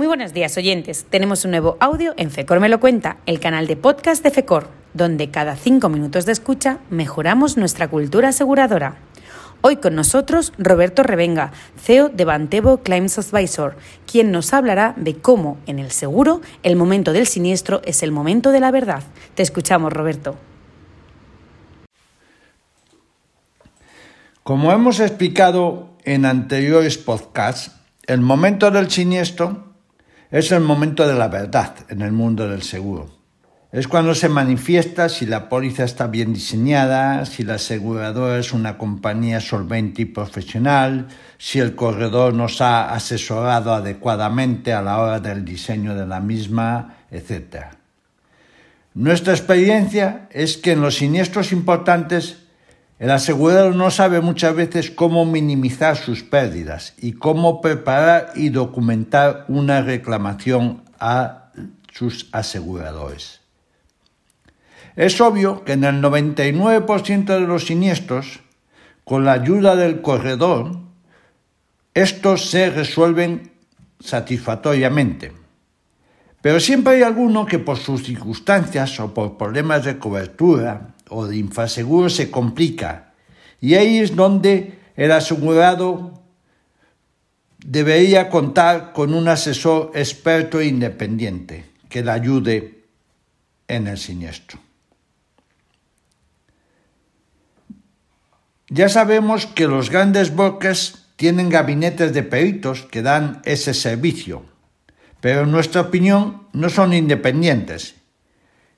Muy buenos días oyentes, tenemos un nuevo audio en FECOR Me lo cuenta, el canal de podcast de FECOR, donde cada cinco minutos de escucha mejoramos nuestra cultura aseguradora. Hoy con nosotros Roberto Revenga, CEO de Bantebo Claims Advisor, quien nos hablará de cómo en el seguro el momento del siniestro es el momento de la verdad. Te escuchamos, Roberto. Como hemos explicado en anteriores podcasts, el momento del siniestro es el momento de la verdad en el mundo del seguro. Es cuando se manifiesta si la póliza está bien diseñada, si la aseguradora es una compañía solvente y profesional, si el corredor nos ha asesorado adecuadamente a la hora del diseño de la misma, etc. Nuestra experiencia es que en los siniestros importantes el asegurado no sabe muchas veces cómo minimizar sus pérdidas y cómo preparar y documentar una reclamación a sus aseguradores. Es obvio que en el 99% de los siniestros, con la ayuda del corredor, estos se resuelven satisfactoriamente. Pero siempre hay alguno que por sus circunstancias o por problemas de cobertura o de infraseguro se complica. Y ahí es donde el asegurado debería contar con un asesor experto e independiente que le ayude en el siniestro. Ya sabemos que los grandes brokers tienen gabinetes de peritos que dan ese servicio, pero en nuestra opinión no son independientes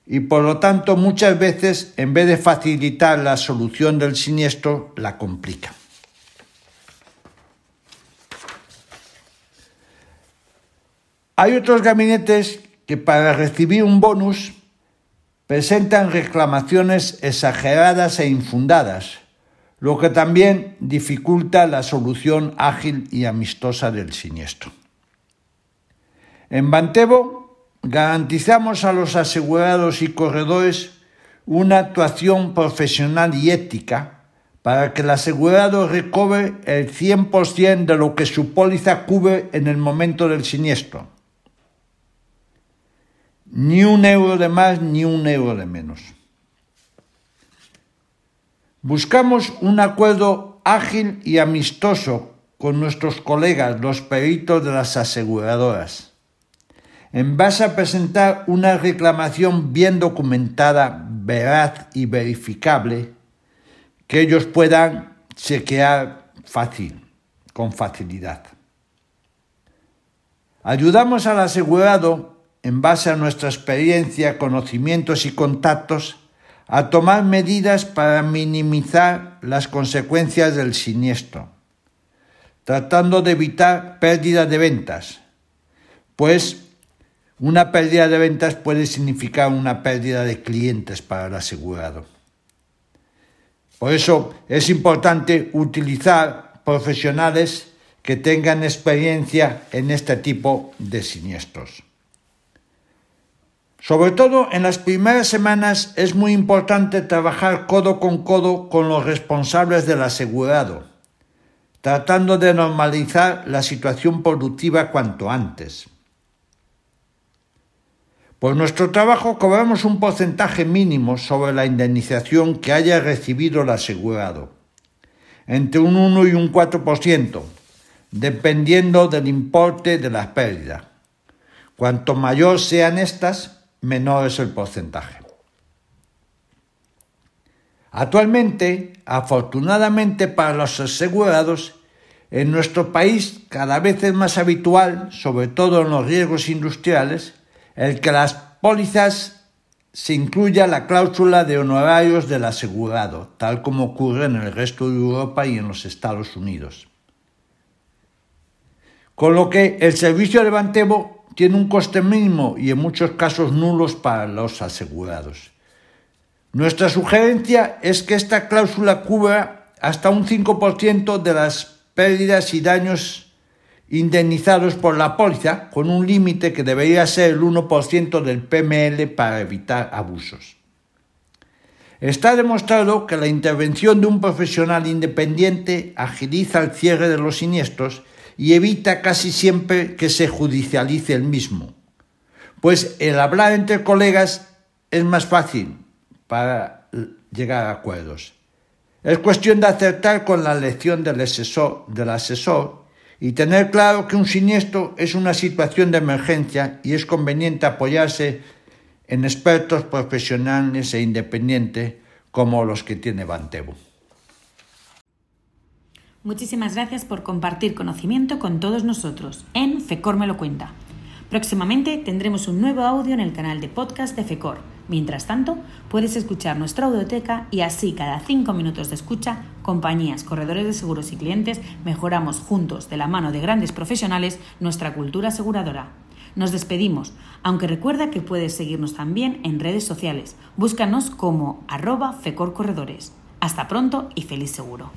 y por lo tanto muchas veces en vez de facilitar la solución del siniestro la complican. Hay otros gabinetes que para recibir un bonus presentan reclamaciones exageradas e infundadas, lo que también dificulta la solución ágil y amistosa del siniestro. En Bantebo garantizamos a los asegurados y corredores una actuación profesional y ética para que el asegurado recobre el 100% de lo que su póliza cubre en el momento del siniestro. Ni un euro de más ni un euro de menos. Buscamos un acuerdo ágil y amistoso con nuestros colegas, los peritos de las aseguradoras, en base a presentar una reclamación bien documentada, veraz y verificable, que ellos puedan chequear fácil, con facilidad. Ayudamos al asegurado, en base a nuestra experiencia, conocimientos y contactos, a tomar medidas para minimizar las consecuencias del siniestro, tratando de evitar pérdida de ventas, pues una pérdida de ventas puede significar una pérdida de clientes para el asegurado. Por eso es importante utilizar profesionales que tengan experiencia en este tipo de siniestros. Sobre todo en las primeras semanas es muy importante trabajar codo con codo con los responsables del asegurado, tratando de normalizar la situación productiva cuanto antes. Por nuestro trabajo cobramos un porcentaje mínimo sobre la indemnización que haya recibido el asegurado, entre un 1 y un 4%, dependiendo del importe de las pérdidas. Cuanto mayor sean estas, menor es el porcentaje. Actualmente, afortunadamente para los asegurados, en nuestro país cada vez es más habitual, sobre todo en los riesgos industriales, el que las pólizas se incluya la cláusula de honorarios del asegurado, tal como ocurre en el resto de Europa y en los Estados Unidos. Con lo que el servicio de Bantebo tiene un coste mínimo y en muchos casos nulos para los asegurados. Nuestra sugerencia es que esta cláusula cubra hasta un 5% de las pérdidas y daños indemnizados por la póliza, con un límite que debería ser el 1% del PML para evitar abusos. Está demostrado que la intervención de un profesional independiente agiliza el cierre de los siniestros y evita casi siempre que se judicialice el mismo, pues el hablar entre colegas es más fácil para llegar a acuerdos. Es cuestión de acertar con la lección del asesor, del asesor y tener claro que un siniestro es una situación de emergencia y es conveniente apoyarse en expertos profesionales e independientes como los que tiene Bantebu. Muchísimas gracias por compartir conocimiento con todos nosotros en FECOR me lo cuenta. Próximamente tendremos un nuevo audio en el canal de podcast de FECOR. Mientras tanto, puedes escuchar nuestra audioteca y así cada cinco minutos de escucha, compañías, corredores de seguros y clientes mejoramos juntos de la mano de grandes profesionales nuestra cultura aseguradora. Nos despedimos, aunque recuerda que puedes seguirnos también en redes sociales. Búscanos como arroba fecorcorredores. Hasta pronto y feliz seguro.